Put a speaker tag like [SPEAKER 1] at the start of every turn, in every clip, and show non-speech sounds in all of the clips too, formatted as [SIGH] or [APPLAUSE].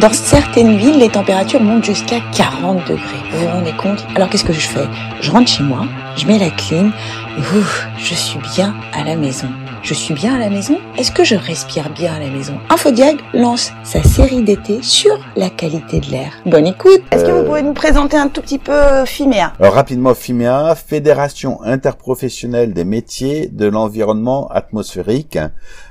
[SPEAKER 1] Dans certaines villes, les températures montent jusqu'à 40 degrés. Vous vous rendez compte? Alors qu'est-ce que je fais? Je rentre chez moi, je mets la clim, ouf, je suis bien à la maison. Je suis bien à la maison Est-ce que je respire bien à la maison? Infodiag lance sa série d'été sur la qualité de l'air. Bonne écoute Est-ce que vous pouvez nous présenter un tout petit peu euh, FIMEA?
[SPEAKER 2] Alors, rapidement, FIMEA, Fédération interprofessionnelle des métiers de l'environnement atmosphérique.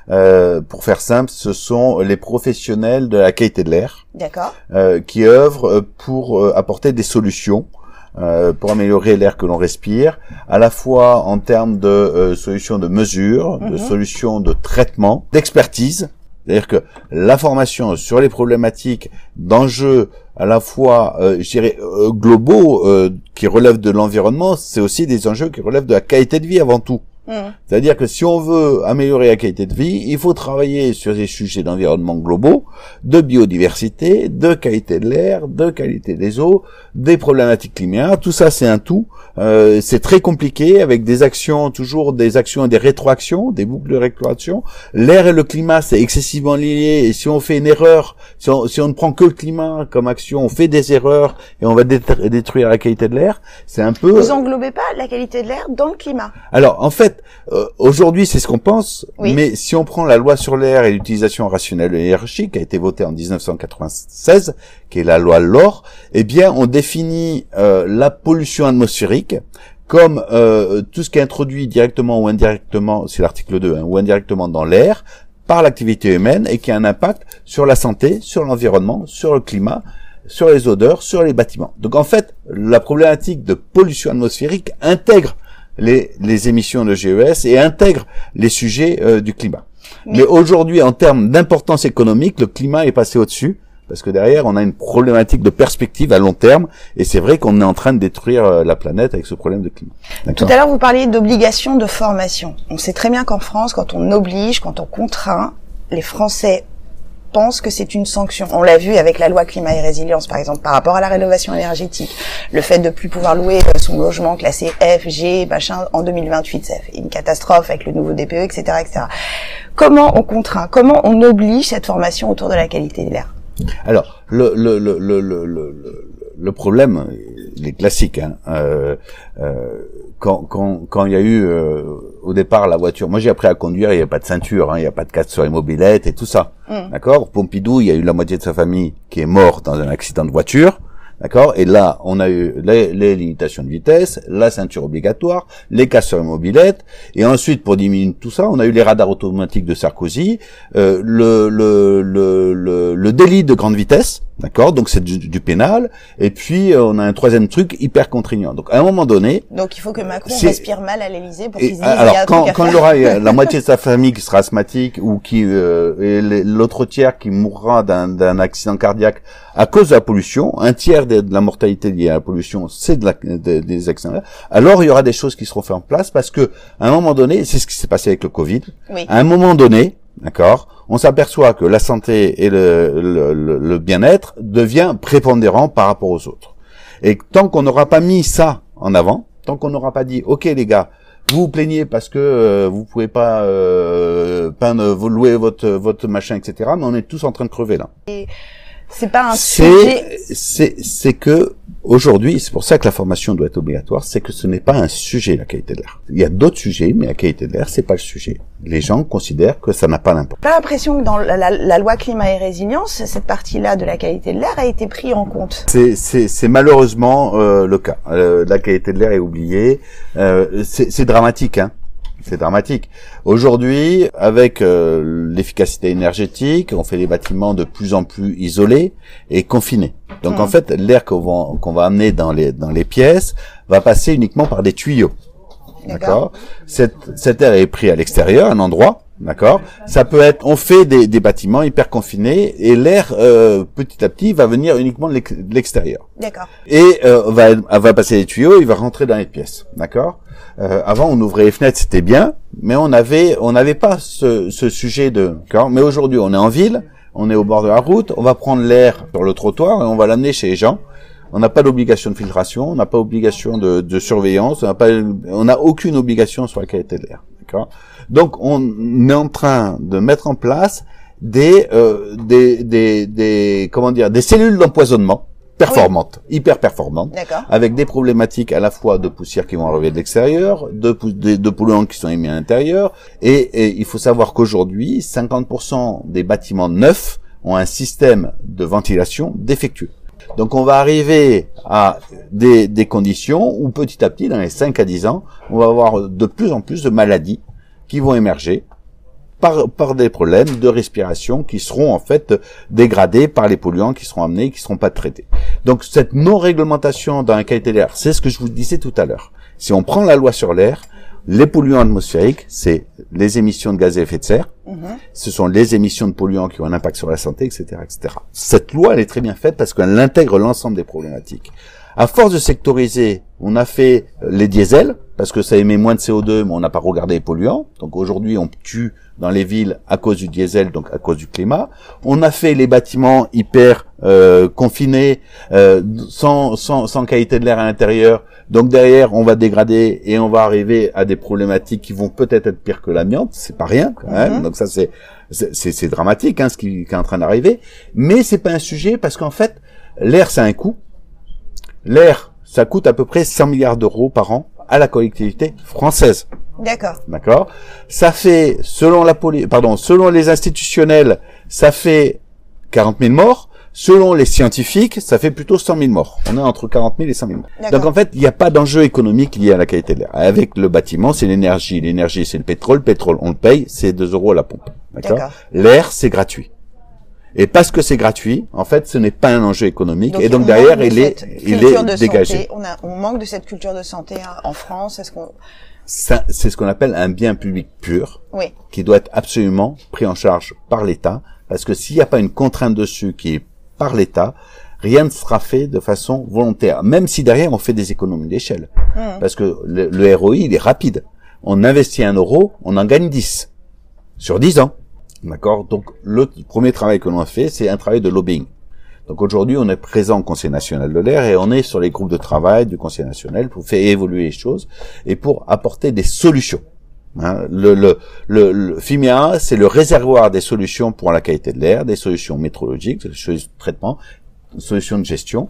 [SPEAKER 2] Euh, pour faire simple, ce sont les professionnels de la qualité de l'air
[SPEAKER 1] D'accord.
[SPEAKER 2] euh, qui œuvrent pour euh, apporter des solutions euh, pour améliorer l'air que l'on respire, à la fois en termes de euh, solutions de mesure, de
[SPEAKER 1] Mhm.
[SPEAKER 2] solutions de traitement, d'expertise. C'est-à-dire que l'information sur les problématiques d'enjeux à la fois, euh, je dirais, euh, globaux, euh, qui relèvent de l'environnement, c'est aussi des enjeux qui relèvent de la qualité de vie avant tout.
[SPEAKER 1] Hmm.
[SPEAKER 2] C'est-à-dire que si on veut améliorer la qualité de vie, il faut travailler sur des sujets d'environnement globaux, de biodiversité, de qualité de l'air, de qualité des eaux, des problématiques climaires. Tout ça, c'est un tout. Euh, c'est très compliqué avec des actions, toujours des actions et des rétroactions, des boucles de rétroaction. L'air et le climat, c'est excessivement lié. Et si on fait une erreur, si on, si on ne prend que le climat comme action, on fait des erreurs et on va détr- détruire la qualité de l'air. C'est un peu.
[SPEAKER 1] Vous englobez pas la qualité de l'air dans le climat?
[SPEAKER 2] Alors, en fait, euh, aujourd'hui, c'est ce qu'on pense,
[SPEAKER 1] Oui.
[SPEAKER 2] mais si on prend la loi sur l'air et l'utilisation rationnelle de l'énergie, qui a été votée en 1996, qui est la loi LOR, eh bien, on définit euh, la pollution atmosphérique comme euh, tout ce qui est introduit directement ou indirectement, c'est l'article 2, hein, ou indirectement dans l'air, par l'activité humaine et qui a un impact sur la santé, sur l'environnement, sur le climat, sur les odeurs, sur les bâtiments. Donc en fait, la problématique de pollution atmosphérique intègre les, les émissions de GES et intègre les sujets euh, du climat.
[SPEAKER 1] Mais-
[SPEAKER 2] Mais aujourd'hui, en termes d'importance économique, le climat est passé au-dessus parce que derrière, on a une problématique de perspective à long terme et c'est vrai qu'on est en train de détruire euh, la planète avec ce problème de climat.
[SPEAKER 1] Tout à l'heure, vous parliez d'obligation de formation. On sait très bien qu'en France, quand on oblige, quand on contraint, les Français pensent que c'est une sanction. On l'a vu avec la loi climat et résilience, par exemple, par rapport à la rénovation énergétique. Le fait de plus pouvoir louer son logement classé F, G, machin, en 2028, c'est une catastrophe avec le nouveau DPE, etc., etc. Comment on contraint? Comment on oblige cette formation autour de la qualité de l'air?
[SPEAKER 2] Alors, le, le, le, le, le, le, le problème, il est classique. Hein, euh, euh, quand, quand, quand il y a eu euh, au départ la voiture, moi j'ai appris à conduire, il n'y a pas de ceinture, hein, il n'y a pas de casque sur les mobilettes et tout ça.
[SPEAKER 1] Mm.
[SPEAKER 2] D'accord? Pompidou, il y a eu la moitié de sa famille qui est morte dans un accident de voiture. D'accord? Et là, on a eu les, les limitations de vitesse, la ceinture obligatoire, les les mobilettes, et ensuite, pour diminuer tout ça, on a eu les radars automatiques de Sarkozy, euh, le, le, le, le délit de grande vitesse, d'accord? Donc c'est du, du pénal, et puis euh, on a un troisième truc hyper contraignant. Donc à un moment donné,
[SPEAKER 1] Donc il faut que Macron respire mal à l'Élysée pour
[SPEAKER 2] et,
[SPEAKER 1] qu'ils se disent il y
[SPEAKER 2] alors
[SPEAKER 1] a
[SPEAKER 2] quand, quand il aura euh, la [LAUGHS] moitié de sa famille qui sera asthmatique ou qui euh, l'autre tiers qui mourra d'un d'un accident cardiaque à cause de la pollution, un tiers de, de la mortalité liée à la pollution, c'est de la, de- des accidents. Alors il y aura des choses qui seront faites en place parce que à un moment donné, c'est ce qui s'est passé avec le Covid.
[SPEAKER 1] Oui.
[SPEAKER 2] À un moment donné, d'accord, on s'aperçoit que la santé et le, le, le- le bien-être devient prépondérant par rapport aux autres. Et tant qu'on n'aura pas mis ça en avant, tant qu'on n'aura pas dit, ok les gars, vous vous plaignez parce que euh, vous pouvez pas euh, peindre, vous louer votre votre machin, etc. Mais on est tous en train de crever là.
[SPEAKER 1] C'est pas un sujet.
[SPEAKER 2] C'est c'est c'est que aujourd'hui, c'est pour ça que la formation doit être obligatoire, c'est que ce n'est pas un sujet la qualité de l'air. Il y a d'autres sujets, mais la qualité de l'air, c'est pas le sujet. Les gens considèrent que ça n'a pas d'importance.
[SPEAKER 1] J'ai l'impression que dans la, la- la loi climat et résilience, cette partie-là de la qualité de l'air a été prise en compte.
[SPEAKER 2] C'est, c'est, c'est malheureusement euh, le cas. Euh, la qualité de l'air est oubliée. Euh, c'est, c'est dramatique, hein. C'est dramatique. Aujourd'hui, avec euh, l'efficacité énergétique, on fait des bâtiments de plus en plus isolés et confinés. Donc en fait, l'air qu'on va, qu'on va amener dans les dans les pièces va passer uniquement par des tuyaux. D'accord. Cet, cet air est pris à l'extérieur, un endroit. D'accord. Ça peut être, on fait des, des bâtiments hyper confinés et l'air euh, petit à petit va venir uniquement de l'ex- de l'extérieur
[SPEAKER 1] D'accord.
[SPEAKER 2] et euh, va va passer les tuyaux, il va rentrer dans les pièces. D'accord. Euh, avant, on ouvrait les fenêtres, c'était bien, mais on avait on n'avait pas ce, ce sujet de. D'accord. Mais aujourd'hui, on est en ville, on est au bord de la route, on va prendre l'air sur le trottoir et on va l'amener chez les gens. On n'a pas d'obligation de filtration, on n'a pas d'obligation de, de surveillance, on n'a aucune obligation sur la qualité de l'air. D'accord. Donc, on est en train de mettre en place des, euh, des, des, des, comment dire, des cellules d'empoisonnement performantes, hyper performantes, avec des problématiques à la fois de poussière qui vont arriver de l'extérieur, de, pou- de, de polluants qui sont émis à l'intérieur, et, et il faut savoir qu'aujourd'hui, 50% des bâtiments neufs ont un système de ventilation défectueux. Donc on va arriver à des, des conditions où petit à petit, dans les 5 à 10 ans, on va avoir de plus en plus de maladies qui vont émerger par, par des problèmes de respiration qui seront en fait dégradés par les polluants qui seront amenés et qui ne seront pas traités. Donc cette non-réglementation dans la qualité de l'air, c'est ce que je vous disais tout à l'heure. Si on prend la loi sur l'air, les polluants atmosphériques, c'est les émissions de gaz à effet de serre,
[SPEAKER 1] Mhm.
[SPEAKER 2] ce sont les émissions de polluants qui ont un impact sur la santé, etc., etc. Cette loi, elle est très bien faite parce qu'elle intègre l'ensemble des problématiques. À force de sectoriser, on a fait euh, les diesels parce que ça émet moins de CO2, mais on n'a pas regardé les polluants. Donc aujourd'hui, on tue dans les villes à cause du diesel, donc à cause du climat. On a fait les bâtiments hyper euh, confinés, euh, sans, sans, sans qualité de l'air à l'intérieur. Donc derrière, on va dégrader et on va arriver à des problématiques qui vont peut-être être pires que l'amiante. C'est pas rien quand même.
[SPEAKER 1] Mhm.
[SPEAKER 2] Donc ça, c'est- c'est dramatique, hein, ce qui, qui est en train d'arriver. Mais c'est pas un sujet parce qu'en fait, l'air, c'est un coût. L'air, ça coûte à peu près 100 milliards d'euros par an à la collectivité française.
[SPEAKER 1] D'accord.
[SPEAKER 2] D'accord Ça fait, selon la poli pardon, selon les institutionnels, ça fait 40 000 morts. Selon les scientifiques, ça fait plutôt 100 000 morts. On est entre 40 000 et 100 000 morts. Donc en fait, il n'y a pas d'enjeu économique lié à la qualité de l'air. Avec le bâtiment, c'est l'énergie. L'énergie, c'est le pétrole. Le pétrole, on le paye, c'est 2 euros à la pompe. D'accord. L'air, c'est gratuit. Et parce que c'est gratuit, en fait, ce n'est pas un enjeu économique. et
[SPEAKER 1] on
[SPEAKER 2] donc derrière, il est, il
[SPEAKER 1] culture
[SPEAKER 2] est
[SPEAKER 1] de
[SPEAKER 2] dégagé.
[SPEAKER 1] santé. On, a, on manque de cette culture de santé hein, en France. Est-ce qu'on
[SPEAKER 2] c'est ce qu'on appelle un bien public pur.
[SPEAKER 1] Oui.
[SPEAKER 2] qui doit être absolument pris en charge par l'État, parce que s'il n'y a pas une contrainte dessus qui est par l'État, rien ne sera fait de façon volontaire, même si derrière on fait des économies d'échelle.
[SPEAKER 1] Mhm.
[SPEAKER 2] Parce que le, le ROI, il est rapide. On investit un euro, on en gagne 10 sur 10 ans. D'accord? Donc le premier travail que l'on a fait, c'est un travail de lobbying. Donc aujourd'hui, on est présent au Conseil national de l'air et on est sur les groupes de travail du Conseil national pour faire évoluer les choses et pour apporter des solutions. Hein, le, le, le, le FIMEA, c'est le réservoir des solutions pour la qualité de l'air, des solutions métrologiques, des solutions de traitement, des solutions de gestion,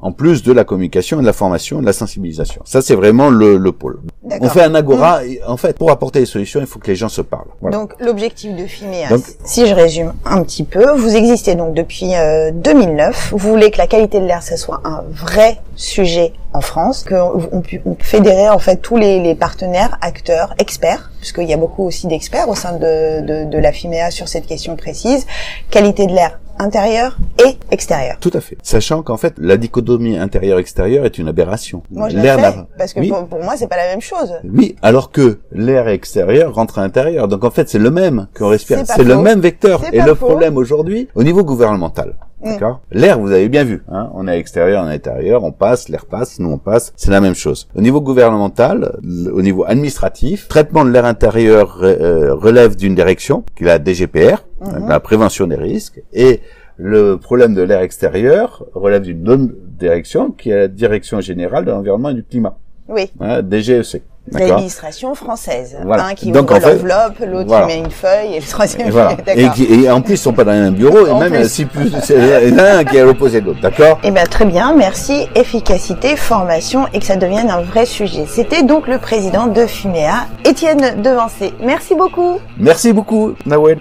[SPEAKER 2] en plus de la communication, de la formation de la sensibilisation. Ça, c'est vraiment le, le pôle. On fait un agora. et En fait, pour apporter des solutions, il faut que les gens se parlent. Voilà.
[SPEAKER 1] Donc l'objectif de FIMEA,
[SPEAKER 2] Donc-
[SPEAKER 1] si je résume un petit peu, vous existez donc depuis euh, 2009. Vous voulez que la qualité de l'air, ça soit un vrai sujet en France, qu'on on, fédérait en fait tous les, les partenaires, acteurs, experts, puisqu'il y a beaucoup aussi d'experts au sein de, de, de la FIMEA sur cette question précise, qualité de l'air intérieur et extérieur.
[SPEAKER 2] Tout à fait. Sachant qu'en fait, la dichotomie intérieur-extérieur est une aberration.
[SPEAKER 1] Moi, je
[SPEAKER 2] L'air
[SPEAKER 1] l'ai fait,
[SPEAKER 2] n'a-
[SPEAKER 1] parce que
[SPEAKER 2] Oui.
[SPEAKER 1] pour, pour moi, c'est pas la même chose.
[SPEAKER 2] Oui, alors que l'air extérieur rentre à l'intérieur. Donc en fait, c'est le même qu'on respire.
[SPEAKER 1] C'est
[SPEAKER 2] le même vecteur.
[SPEAKER 1] C'est
[SPEAKER 2] Et le
[SPEAKER 1] faux.
[SPEAKER 2] problème aujourd'hui, au niveau gouvernemental. D'accord L'air, vous avez bien vu. Hein on est à l'extérieur, on est à l'intérieur, on passe, l'air passe, nous on passe. C'est la même chose. Au niveau gouvernemental, au niveau administratif, traitement de l'air intérieur euh, relève d'une direction, qui est la DGPR,
[SPEAKER 1] Mhm.
[SPEAKER 2] la prévention des risques, et le problème de l'air extérieur relève d'une autre direction, qui est la direction générale de l'environnement et du climat,
[SPEAKER 1] Oui.
[SPEAKER 2] hein, DGEC.
[SPEAKER 1] L'administration française.
[SPEAKER 2] Voilà.
[SPEAKER 1] Un qui
[SPEAKER 2] Donc,
[SPEAKER 1] ouvre
[SPEAKER 2] en fait,
[SPEAKER 1] l'enveloppe, l'autre
[SPEAKER 2] voilà.
[SPEAKER 1] qui met une feuille et le troisième
[SPEAKER 2] Et voilà. [LAUGHS] Et, qui- et en plus, ils sont pas dans le même bureau, et
[SPEAKER 1] En
[SPEAKER 2] même
[SPEAKER 1] plus.
[SPEAKER 2] si plus, c'est il y en a un qui est à l'opposé de l'autre, d'accord
[SPEAKER 1] Eh bien, très bien. Merci. Efficacité, formation et que ça devienne un vrai sujet. C'était donc le président de FUMEA, Étienne Devancé. Merci beaucoup.
[SPEAKER 2] Merci beaucoup, Nawel.